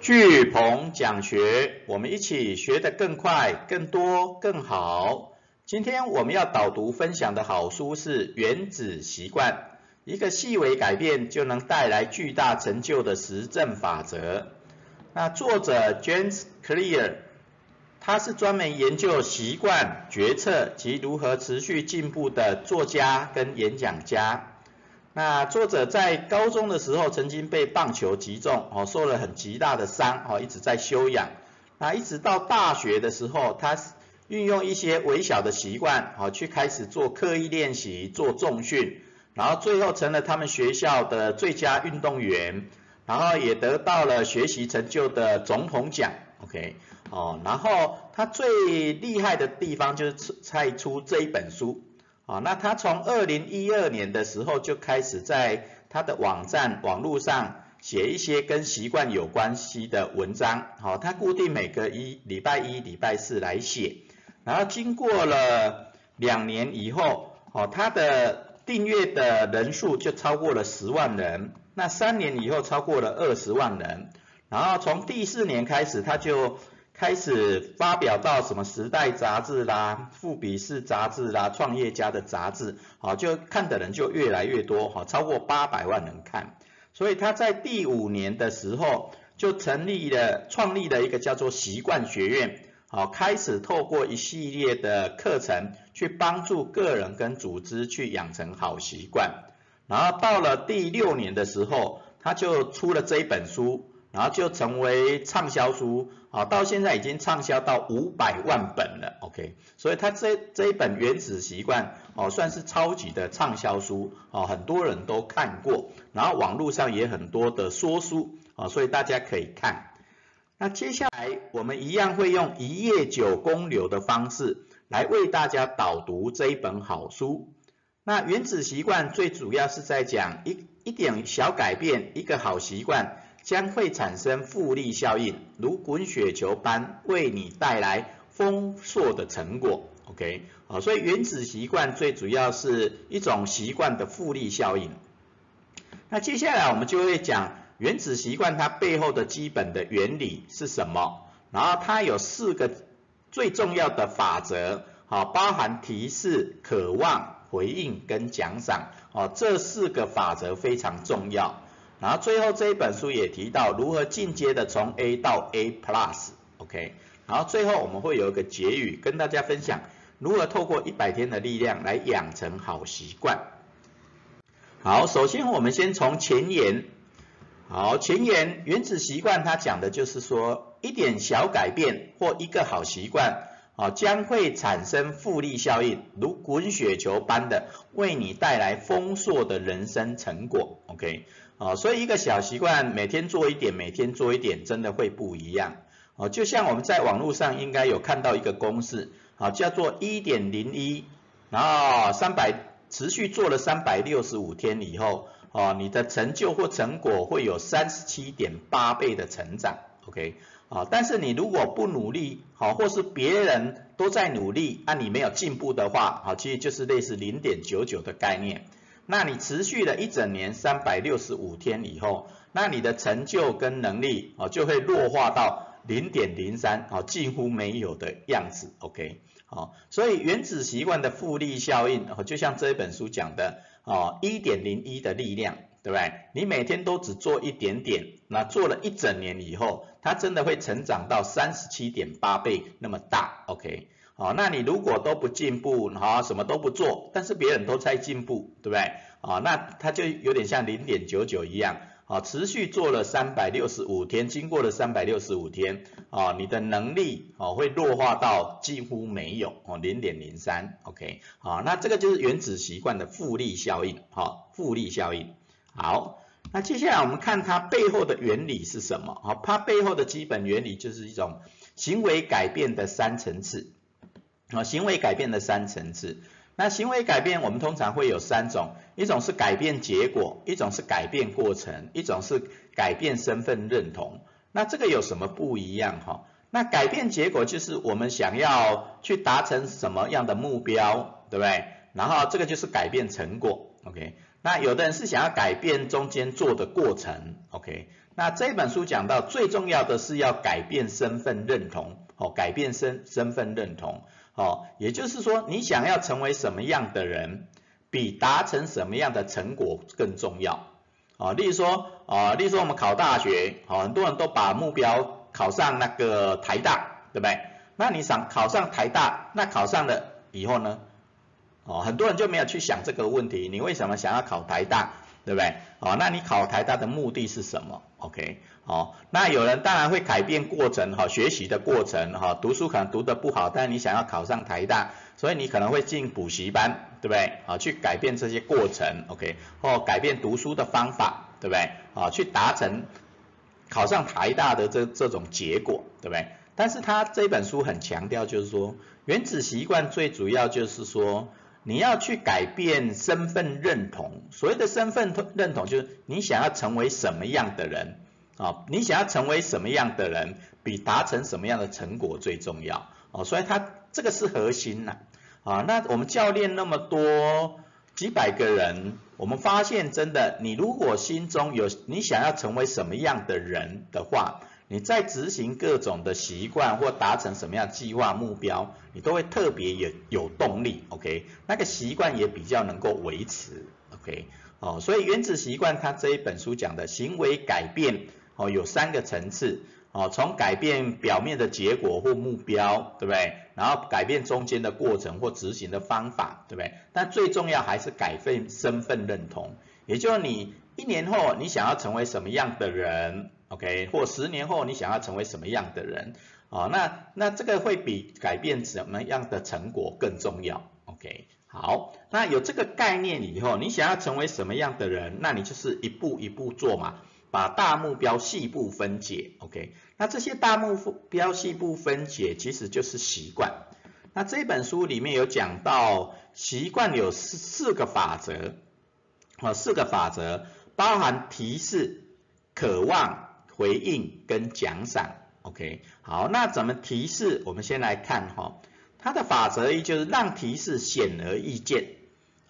巨鹏讲学，我们一起学得更快、更多、更好。今天我们要导读分享的好书是《原子习惯》，一个细微改变就能带来巨大成就的实证法则。那作者 James Clear，他是专门研究习惯、决策及如何持续进步的作家跟演讲家。那作者在高中的时候曾经被棒球击中，哦，受了很极大的伤，哦，一直在休养。那一直到大学的时候，他运用一些微小的习惯，哦，去开始做刻意练习，做重训，然后最后成了他们学校的最佳运动员，然后也得到了学习成就的总统奖，OK，哦，然后他最厉害的地方就是猜出这一本书。啊，那他从二零一二年的时候就开始在他的网站网络上写一些跟习惯有关系的文章。好，他固定每个一礼拜一、礼拜四来写，然后经过了两年以后，哦，他的订阅的人数就超过了十万人。那三年以后超过了二十万人，然后从第四年开始他就。开始发表到什么时代杂志啦、富比士杂志啦、创业家的杂志，好，就看的人就越来越多，哈，超过八百万人看。所以他在第五年的时候就成立了、创立了一个叫做习惯学院，好，开始透过一系列的课程去帮助个人跟组织去养成好习惯。然后到了第六年的时候，他就出了这一本书。然后就成为畅销书，啊，到现在已经畅销到五百万本了，OK，所以他这这一本《原子习惯》哦，算是超级的畅销书，哦，很多人都看过，然后网络上也很多的说书，啊，所以大家可以看。那接下来我们一样会用一页九公流的方式来为大家导读这一本好书。那《原子习惯》最主要是在讲一一点小改变，一个好习惯。将会产生复利效应，如滚雪球般为你带来丰硕的成果。OK，好，所以原子习惯最主要是一种习惯的复利效应。那接下来我们就会讲原子习惯它背后的基本的原理是什么，然后它有四个最重要的法则，好，包含提示、渴望、回应跟奖赏，哦，这四个法则非常重要。然后最后这一本书也提到如何进阶的从 A 到 A Plus，OK。然后最后我们会有一个结语跟大家分享如何透过一百天的力量来养成好习惯。好，首先我们先从前言。好，前言原子习惯它讲的就是说一点小改变或一个好习惯，啊将会产生复利效应，如滚雪球般的为你带来丰硕的人生成果，OK。哦，所以一个小习惯，每天做一点，每天做一点，真的会不一样。哦，就像我们在网络上应该有看到一个公式，啊，叫做一点零一，然后三百持续做了三百六十五天以后，哦，你的成就或成果会有三十七点八倍的成长，OK，啊，但是你如果不努力，好，或是别人都在努力，那你没有进步的话，好，其实就是类似零点九九的概念。那你持续了一整年三百六十五天以后，那你的成就跟能力哦就会弱化到零点零三，哦几乎没有的样子，OK，好，所以原子习惯的复利效应，哦就像这一本书讲的，哦一点零一的力量，对不对？你每天都只做一点点，那做了一整年以后，它真的会成长到三十七点八倍那么大，OK。哦，那你如果都不进步，好，什么都不做，但是别人都在进步，对不对？啊，那它就有点像零点九九一样，啊，持续做了三百六十五天，经过了三百六十五天，啊，你的能力哦会弱化到几乎没有，哦，零点零三，OK，好，那这个就是原子习惯的复利效应，好，复利效应。好，那接下来我们看它背后的原理是什么？好，它背后的基本原理就是一种行为改变的三层次。啊，行为改变的三层次。那行为改变，我们通常会有三种，一种是改变结果，一种是改变过程，一种是改变身份认同。那这个有什么不一样哈？那改变结果就是我们想要去达成什么样的目标，对不对？然后这个就是改变成果，OK。那有的人是想要改变中间做的过程，OK。那这本书讲到最重要的是要改变身份认同，哦，改变身身份认同，哦，也就是说你想要成为什么样的人，比达成什么样的成果更重要，啊，例如说，啊，例如说我们考大学，哦，很多人都把目标考上那个台大，对不对？那你想考上台大，那考上了以后呢？哦，很多人就没有去想这个问题，你为什么想要考台大，对不对？哦，那你考台大的目的是什么？OK，哦，那有人当然会改变过程，哈，学习的过程，哈，读书可能读得不好，但是你想要考上台大，所以你可能会进补习班，对不对？啊，去改变这些过程，OK，或改变读书的方法，对不对？啊，去达成考上台大的这这种结果，对不对？但是他这本书很强调，就是说原子习惯最主要就是说。你要去改变身份认同，所谓的身份认同就是你想要成为什么样的人啊？你想要成为什么样的人，比达成什么样的成果最重要哦。所以它这个是核心呐啊。那我们教练那么多几百个人，我们发现真的，你如果心中有你想要成为什么样的人的话。你在执行各种的习惯或达成什么样计划目标，你都会特别有有动力，OK？那个习惯也比较能够维持，OK？哦，所以原子习惯它这一本书讲的行为改变，哦，有三个层次，哦，从改变表面的结果或目标，对不对？然后改变中间的过程或执行的方法，对不对？但最重要还是改变身份认同，也就是你一年后你想要成为什么样的人。OK，或十年后你想要成为什么样的人哦？那那这个会比改变什么样的成果更重要。OK，好，那有这个概念以后，你想要成为什么样的人，那你就是一步一步做嘛，把大目标细部分解。OK，那这些大目标细部分解其实就是习惯。那这本书里面有讲到习惯有四四个法则，啊，四个法则包含提示、渴望。回应跟奖赏，OK，好，那怎么提示？我们先来看哈，它的法则一就是让提示显而易见，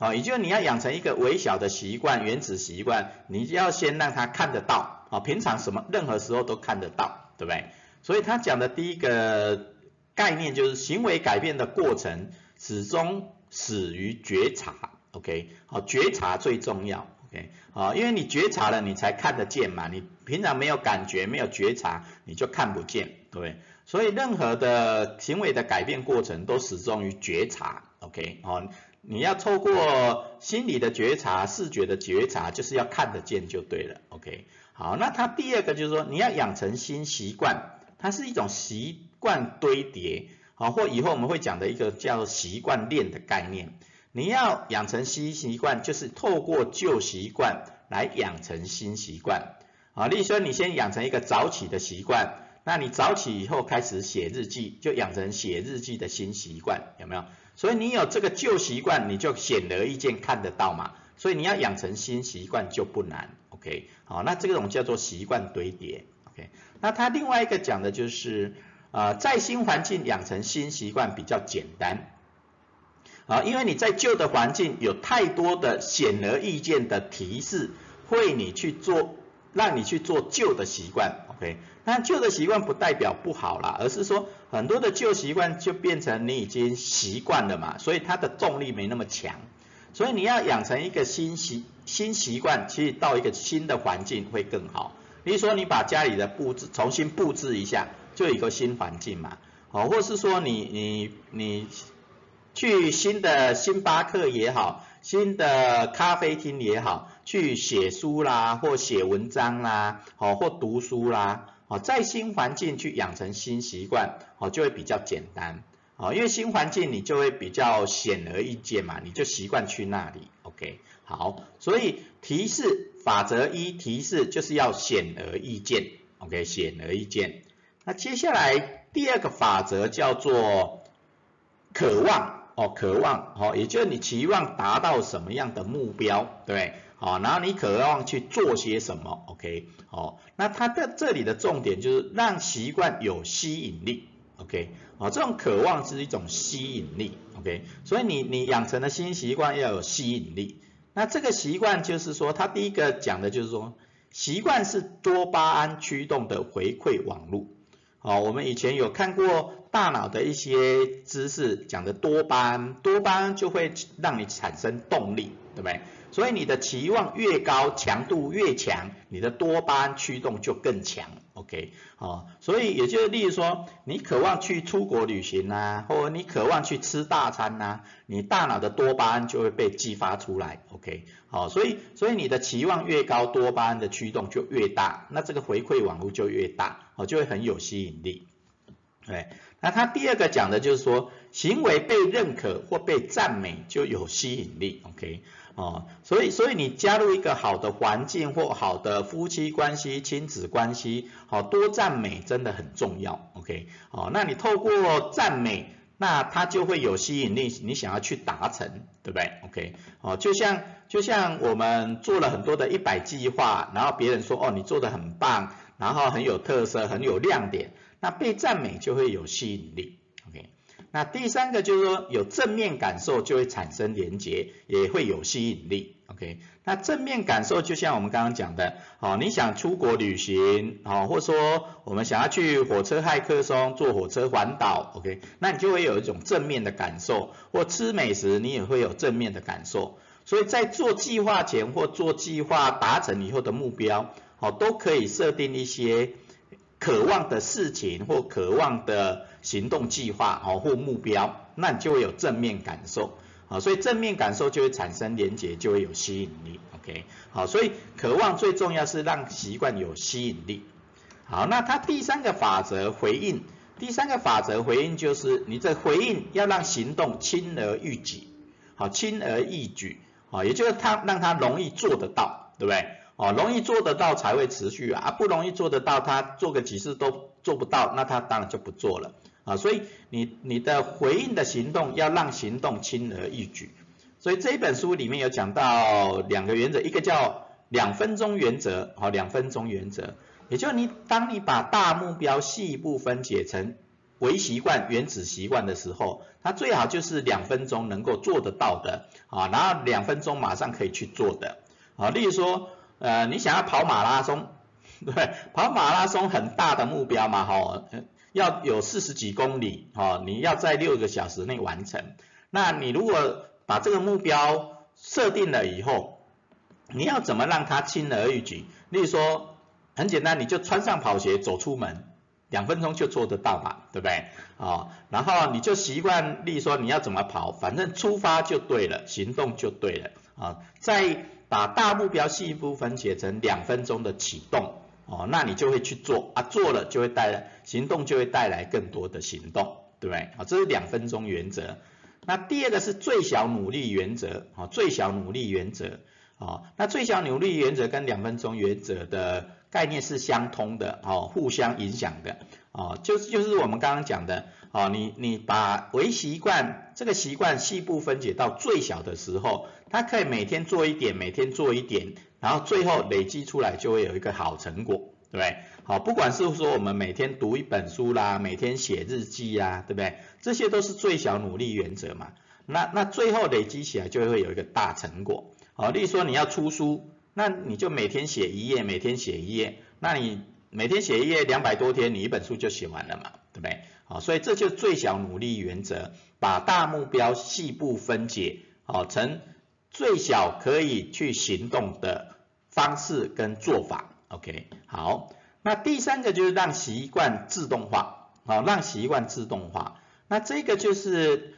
好，也就是你要养成一个微小的习惯，原子习惯，你要先让他看得到，啊，平常什么任何时候都看得到，对不对？所以他讲的第一个概念就是行为改变的过程始终始于觉察，OK，好，觉察最重要。OK，啊，因为你觉察了，你才看得见嘛。你平常没有感觉，没有觉察，你就看不见，对不对？所以任何的行为的改变过程都始终于觉察。OK，哦，你要透过心理的觉察、视觉的觉察，就是要看得见就对了。OK，好，那它第二个就是说，你要养成新习惯，它是一种习惯堆叠，好，或以后我们会讲的一个叫习惯链的概念。你要养成新习惯，就是透过旧习惯来养成新习惯。啊，例如说你先养成一个早起的习惯，那你早起以后开始写日记，就养成写日记的新习惯，有没有？所以你有这个旧习惯，你就显而易见看得到嘛。所以你要养成新习惯就不难，OK？好，那这种叫做习惯堆叠，OK？那他另外一个讲的就是，呃，在新环境养成新习惯比较简单。啊，因为你在旧的环境有太多的显而易见的提示，会你去做，让你去做旧的习惯，OK？那旧的习惯不代表不好啦，而是说很多的旧习惯就变成你已经习惯了嘛，所以它的动力没那么强。所以你要养成一个新习新习惯，其实到一个新的环境会更好。比如说你把家里的布置重新布置一下，就一个新环境嘛，好，或是说你你你。去新的星巴克也好，新的咖啡厅也好，去写书啦，或写文章啦，哦，或读书啦，哦，在新环境去养成新习惯，哦，就会比较简单，哦，因为新环境你就会比较显而易见嘛，你就习惯去那里，OK，好，所以提示法则一，提示就是要显而易见，OK，显而易见。那接下来第二个法则叫做渴望。哦，渴望，哦，也就是你期望达到什么样的目标，对，好，然后你渴望去做些什么，OK，哦，那它的这里的重点就是让习惯有吸引力，OK，哦，这种渴望是一种吸引力，OK，所以你你养成的新习惯要有吸引力，那这个习惯就是说，它第一个讲的就是说，习惯是多巴胺驱动的回馈网路。好，我们以前有看过大脑的一些知识，讲的多巴胺，多巴胺就会让你产生动力，对不对？所以你的期望越高，强度越强，你的多巴胺驱动就更强，OK？好，所以也就是例如说，你渴望去出国旅行呐，或者你渴望去吃大餐呐，你大脑的多巴胺就会被激发出来，OK？好，所以所以你的期望越高，多巴胺的驱动就越大，那这个回馈网络就越大，哦，就会很有吸引力，对。那他第二个讲的就是说，行为被认可或被赞美就有吸引力，OK？哦，所以所以你加入一个好的环境或好的夫妻关系、亲子关系，好多赞美真的很重要，OK？哦，那你透过赞美，那它就会有吸引力，你想要去达成，对不对？OK？哦，就像就像我们做了很多的一百计划，然后别人说哦你做的很棒，然后很有特色，很有亮点，那被赞美就会有吸引力。那第三个就是说，有正面感受就会产生连结，也会有吸引力。OK，那正面感受就像我们刚刚讲的，好，你想出国旅行，好，或者说我们想要去火车海客松坐火车环岛，OK，那你就会有一种正面的感受，或吃美食你也会有正面的感受。所以在做计划前或做计划达成以后的目标，好，都可以设定一些渴望的事情或渴望的。行动计划哦或目标，那你就会有正面感受啊，所以正面感受就会产生连结，就会有吸引力。OK，好，所以渴望最重要是让习惯有吸引力。好，那它第三个法则回应，第三个法则回应就是你这回应要让行动轻而易举，好，轻而易举，啊，也就是它让它容易做得到，对不对？哦，容易做得到才会持续啊，不容易做得到，他做个几次都做不到，那他当然就不做了。啊，所以你你的回应的行动要让行动轻而易举，所以这一本书里面有讲到两个原则，一个叫两分钟原则，好，两分钟原则，也就是你当你把大目标细部分解成微习惯、原子习惯的时候，它最好就是两分钟能够做得到的，啊，然后两分钟马上可以去做的，啊，例如说，呃，你想要跑马拉松，对，跑马拉松很大的目标嘛，哈。要有四十几公里，哈，你要在六个小时内完成。那你如果把这个目标设定了以后，你要怎么让它轻而易举？例如说，很简单，你就穿上跑鞋走出门，两分钟就做得到嘛，对不对？啊，然后你就习惯，例如说你要怎么跑，反正出发就对了，行动就对了，啊，在把大目标细部分解成两分钟的启动。哦，那你就会去做啊，做了就会带来行动，就会带来更多的行动，对不对？啊，这是两分钟原则。那第二个是最小努力原则，啊，最小努力原则，啊，那最小努力原则跟两分钟原则的概念是相通的，哦，互相影响的，哦，就是就是我们刚刚讲的，哦，你你把为习惯这个习惯细部分解到最小的时候，它可以每天做一点，每天做一点。然后最后累积出来就会有一个好成果，对不对？好，不管是说我们每天读一本书啦，每天写日记呀，对不对？这些都是最小努力原则嘛。那那最后累积起来就会有一个大成果。好，例如说你要出书，那你就每天写一页，每天写一页，那你每天写一页，两百多天，你一本书就写完了嘛，对不对？好，所以这就是最小努力原则，把大目标细部分解，好成。最小可以去行动的方式跟做法，OK，好，那第三个就是让习惯自动化，好，让习惯自动化，那这个就是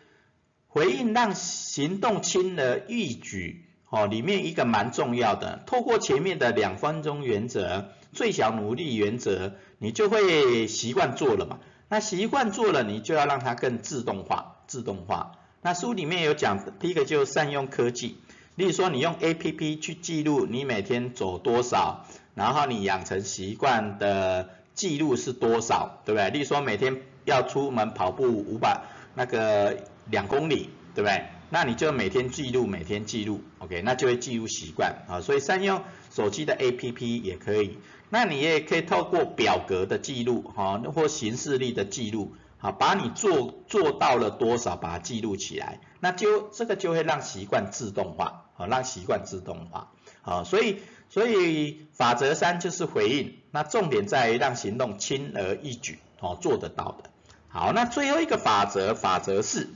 回应让行动轻而易举，哦，里面一个蛮重要的，透过前面的两分钟原则、最小努力原则，你就会习惯做了嘛，那习惯做了，你就要让它更自动化，自动化。那书里面有讲，第一个就善用科技，例如说你用 A P P 去记录你每天走多少，然后你养成习惯的记录是多少，对不对？例如说每天要出门跑步五百那个两公里，对不对？那你就每天记录，每天记录，OK，那就会记录习惯啊。所以善用手机的 A P P 也可以，那你也可以透过表格的记录，哈，或形式力的记录。好，把你做做到了多少，把它记录起来，那就这个就会让习惯自动化，好，让习惯自动化。啊，所以所以法则三就是回应，那重点在于让行动轻而易举，哦，做得到的。好，那最后一个法则，法则四，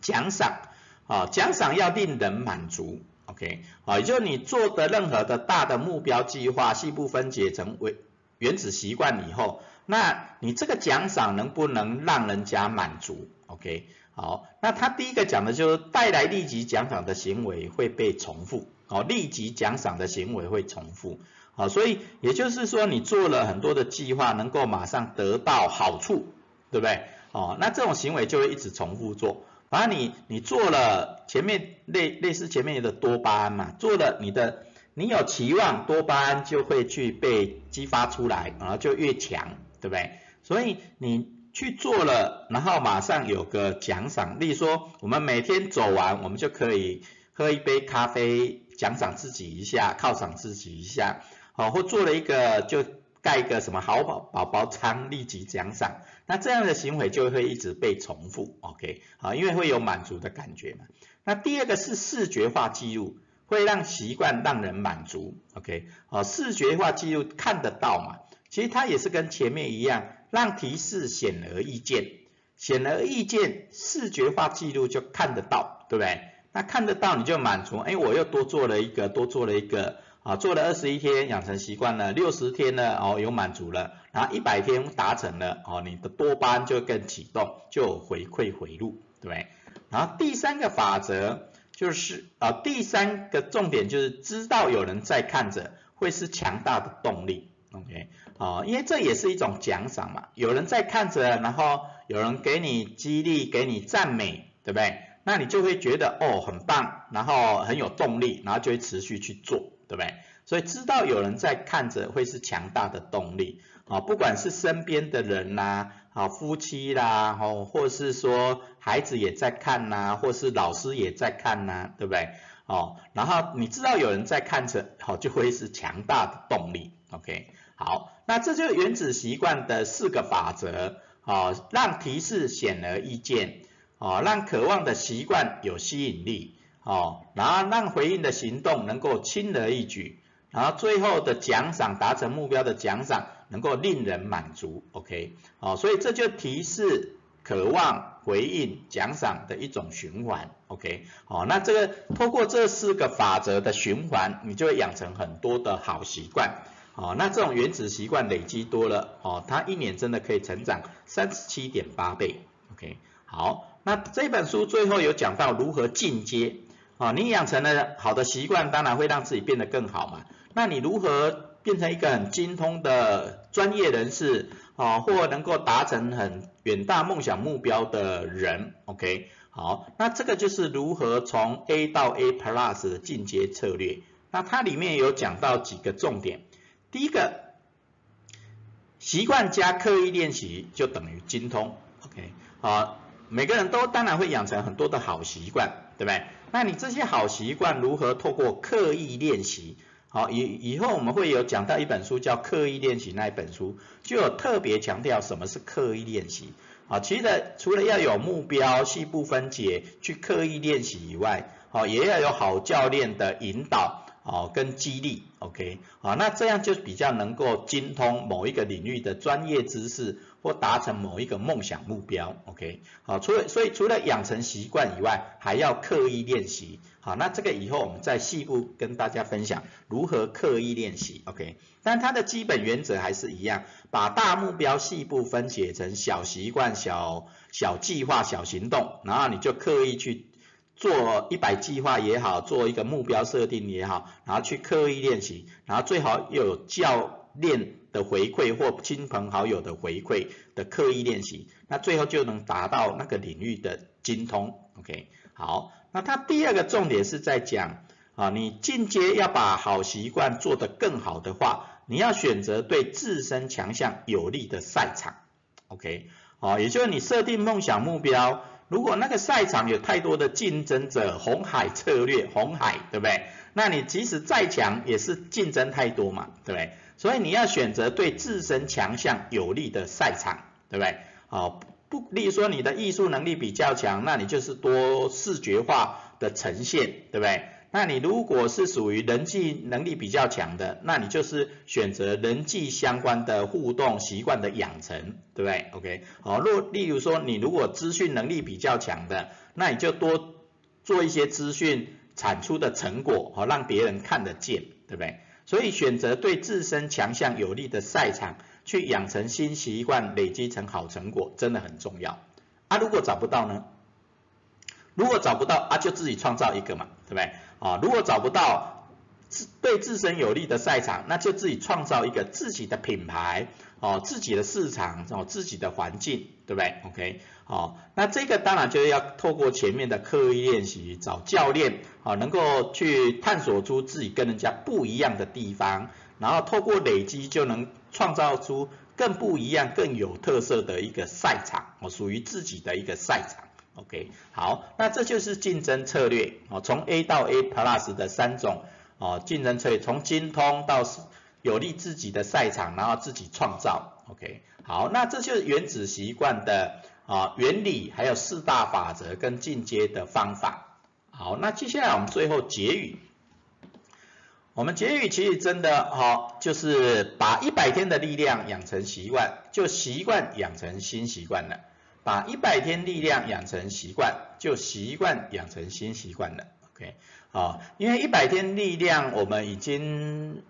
奖赏，啊，奖赏要令人满足，OK，啊，也就是你做的任何的大的目标计划，细部分解成为原子习惯以后，那你这个奖赏能不能让人家满足？OK，好，那他第一个讲的就是带来立即奖赏的行为会被重复，哦，立即奖赏的行为会重复，好，所以也就是说你做了很多的计划，能够马上得到好处。对不对？哦，那这种行为就会一直重复做。反正你你做了前面类类似前面的多巴胺嘛，做了你的你有期望，多巴胺就会去被激发出来，然后就越强，对不对？所以你去做了，然后马上有个奖赏，例如说我们每天走完，我们就可以喝一杯咖啡，奖赏自己一下，犒赏自己一下，好，或做了一个就。盖一个什么好宝宝宝仓立即奖赏，那这样的行为就会一直被重复，OK，好，因为会有满足的感觉嘛。那第二个是视觉化记录，会让习惯让人满足，OK，好，视觉化记录看得到嘛，其实它也是跟前面一样，让提示显而易见，显而易见，视觉化记录就看得到，对不对？那看得到你就满足，哎，我又多做了一个，多做了一个。啊，做了二十一天养成习惯了，六十天呢，哦，有满足了，然后一百天达成了，哦，你的多巴胺就更启动，就回馈回路，对不对？然后第三个法则就是啊，第三个重点就是知道有人在看着，会是强大的动力，OK，啊，因为这也是一种奖赏嘛，有人在看着，然后有人给你激励，给你赞美，对不对？那你就会觉得哦很棒，然后很有动力，然后就会持续去做。对不对？所以知道有人在看着会是强大的动力啊，不管是身边的人呐，啊夫妻啦，哦，或是说孩子也在看呐，或是老师也在看呐，对不对？哦，然后你知道有人在看着，好就会是强大的动力。OK，好，那这就是原子习惯的四个法则啊，让提示显而易见啊，让渴望的习惯有吸引力。哦，然后让回应的行动能够轻而易举，然后最后的奖赏达成目标的奖赏能够令人满足，OK，好，所以这就提示渴望回应奖赏的一种循环，OK，好，那这个透过这四个法则的循环，你就会养成很多的好习惯，好，那这种原子习惯累积多了，哦，它一年真的可以成长三十七点八倍，OK，好，那这本书最后有讲到如何进阶。啊，你养成了好的习惯，当然会让自己变得更好嘛。那你如何变成一个很精通的专业人士啊，或能够达成很远大梦想目标的人？OK，好，那这个就是如何从 A 到 A Plus 的进阶策略。那它里面有讲到几个重点。第一个，习惯加刻意练习就等于精通。OK，好，每个人都当然会养成很多的好习惯。对不对？那你这些好习惯如何透过刻意练习？好，以以后我们会有讲到一本书叫《刻意练习》那一本书，就有特别强调什么是刻意练习。啊，其实除了要有目标、细部分解去刻意练习以外，好，也要有好教练的引导，哦，跟激励，OK，好，那这样就比较能够精通某一个领域的专业知识。或达成某一个梦想目标，OK，好，除了所以除了养成习惯以外，还要刻意练习，好，那这个以后我们再细部跟大家分享如何刻意练习，OK，但它的基本原则还是一样，把大目标细部分解成小习惯、小小计划、小行动，然后你就刻意去做一百计划也好，做一个目标设定也好，然后去刻意练习，然后最好又有教练。的回馈或亲朋好友的回馈的刻意练习，那最后就能达到那个领域的精通。OK，好，那它第二个重点是在讲啊，你进阶要把好习惯做得更好的话，你要选择对自身强项有利的赛场。OK，好，也就是你设定梦想目标，如果那个赛场有太多的竞争者，红海策略，红海，对不对？那你即使再强，也是竞争太多嘛，对不对？所以你要选择对自身强项有利的赛场，对不对？好，不，例如说你的艺术能力比较强，那你就是多视觉化的呈现，对不对？那你如果是属于人际能力比较强的，那你就是选择人际相关的互动习惯的养成，对不对？OK，好，若例如说你如果资讯能力比较强的，那你就多做一些资讯产出的成果，好让别人看得见，对不对？所以选择对自身强项有利的赛场，去养成新习惯，累积成好成果，真的很重要。啊，如果找不到呢？如果找不到啊，就自己创造一个嘛，对不对？啊，如果找不到自对自身有利的赛场，那就自己创造一个自己的品牌，哦，自己的市场，哦，自己的环境，对不对？OK，好，那这个当然就是要透过前面的刻意练习，找教练，啊，能够去探索出自己跟人家不一样的地方，然后透过累积就能创造出更不一样、更有特色的一个赛场，哦，属于自己的一个赛场。OK，好，那这就是竞争策略哦，从 A 到 A Plus 的三种哦竞争策略，从精通到有利自己的赛场，然后自己创造。OK，好，那这就是原子习惯的啊原理，还有四大法则跟进阶的方法。好，那接下来我们最后结语，我们结语其实真的好，就是把一百天的力量养成习惯，就习惯养成新习惯了。把一百天力量养成习惯，就习惯养成新习惯了。OK，啊，因为一百天力量，我们已经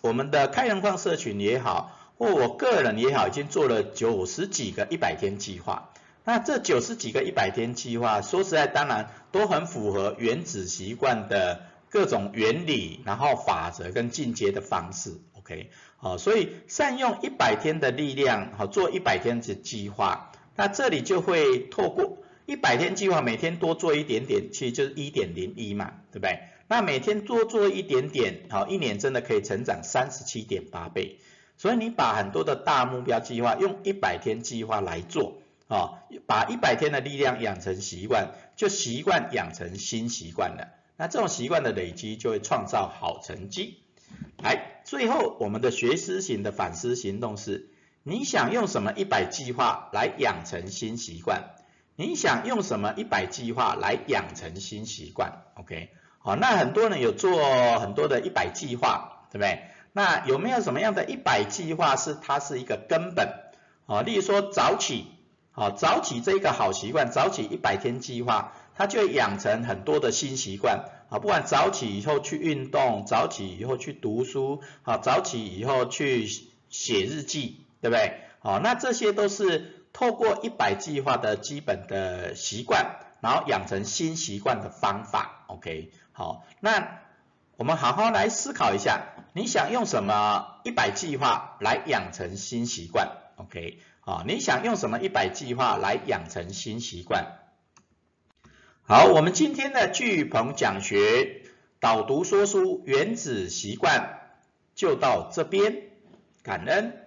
我们的开源矿社群也好，或我个人也好，已经做了九十几个一百天计划。那这九十几个一百天计划，说实在，当然都很符合原子习惯的各种原理，然后法则跟进阶的方式。OK，好，所以善用一百天的力量，好做一百天的计划。那这里就会透过一百天计划，每天多做一点点，其实就是一点零一嘛，对不对？那每天多做一点点，好，一年真的可以成长三十七点八倍。所以你把很多的大目标计划用一百天计划来做，啊，把一百天的力量养成习惯，就习惯养成新习惯了。那这种习惯的累积，就会创造好成绩。来，最后我们的学思型的反思行动是。你想用什么一百计划来养成新习惯？你想用什么一百计划来养成新习惯？OK，好，那很多人有做很多的一百计划，对不对？那有没有什么样的一百计划是它是一个根本？啊，例如说早起，好，早起这个好习惯，早起一百天计划，它就会养成很多的新习惯，啊，不管早起以后去运动，早起以后去读书，好，早起以后去写日记。对不对？好，那这些都是透过一百计划的基本的习惯，然后养成新习惯的方法。OK，好，那我们好好来思考一下，你想用什么一百计划来养成新习惯？OK，好，你想用什么一百计划来养成新习惯？好，我们今天的巨鹏讲学导读说书原子习惯就到这边，感恩。